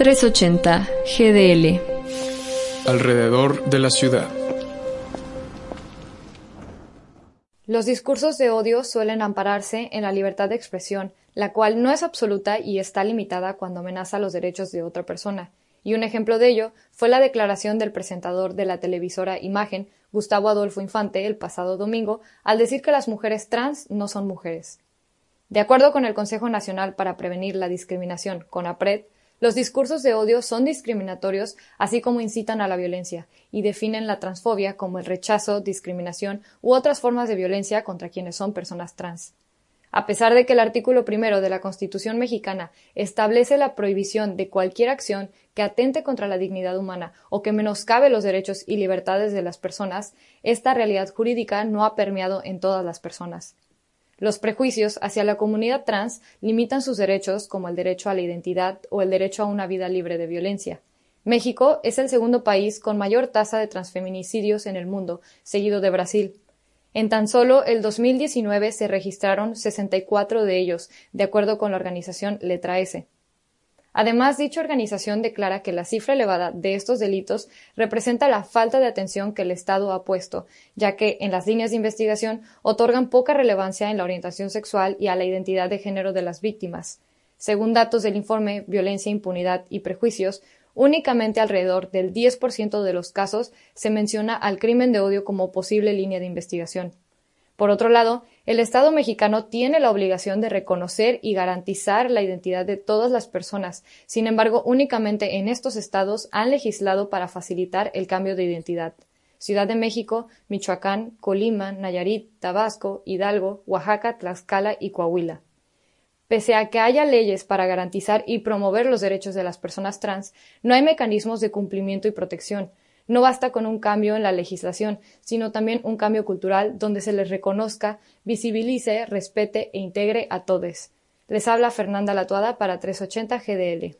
380 GDL. Alrededor de la ciudad. Los discursos de odio suelen ampararse en la libertad de expresión, la cual no es absoluta y está limitada cuando amenaza los derechos de otra persona. Y un ejemplo de ello fue la declaración del presentador de la televisora Imagen, Gustavo Adolfo Infante, el pasado domingo, al decir que las mujeres trans no son mujeres. De acuerdo con el Consejo Nacional para Prevenir la Discriminación, CONAPRED, los discursos de odio son discriminatorios, así como incitan a la violencia, y definen la transfobia como el rechazo, discriminación u otras formas de violencia contra quienes son personas trans. A pesar de que el artículo primero de la Constitución mexicana establece la prohibición de cualquier acción que atente contra la dignidad humana o que menoscabe los derechos y libertades de las personas, esta realidad jurídica no ha permeado en todas las personas. Los prejuicios hacia la comunidad trans limitan sus derechos como el derecho a la identidad o el derecho a una vida libre de violencia. México es el segundo país con mayor tasa de transfeminicidios en el mundo, seguido de Brasil. En tan solo el 2019 se registraron 64 de ellos, de acuerdo con la organización Letra S. Además, dicha organización declara que la cifra elevada de estos delitos representa la falta de atención que el Estado ha puesto, ya que en las líneas de investigación otorgan poca relevancia en la orientación sexual y a la identidad de género de las víctimas. Según datos del informe Violencia, Impunidad y Prejuicios, Únicamente alrededor del 10% de los casos se menciona al crimen de odio como posible línea de investigación. Por otro lado, el Estado mexicano tiene la obligación de reconocer y garantizar la identidad de todas las personas. Sin embargo, únicamente en estos estados han legislado para facilitar el cambio de identidad. Ciudad de México, Michoacán, Colima, Nayarit, Tabasco, Hidalgo, Oaxaca, Tlaxcala y Coahuila. Pese a que haya leyes para garantizar y promover los derechos de las personas trans, no hay mecanismos de cumplimiento y protección. No basta con un cambio en la legislación, sino también un cambio cultural donde se les reconozca, visibilice, respete e integre a todos. Les habla Fernanda Latuada para 380 GDL.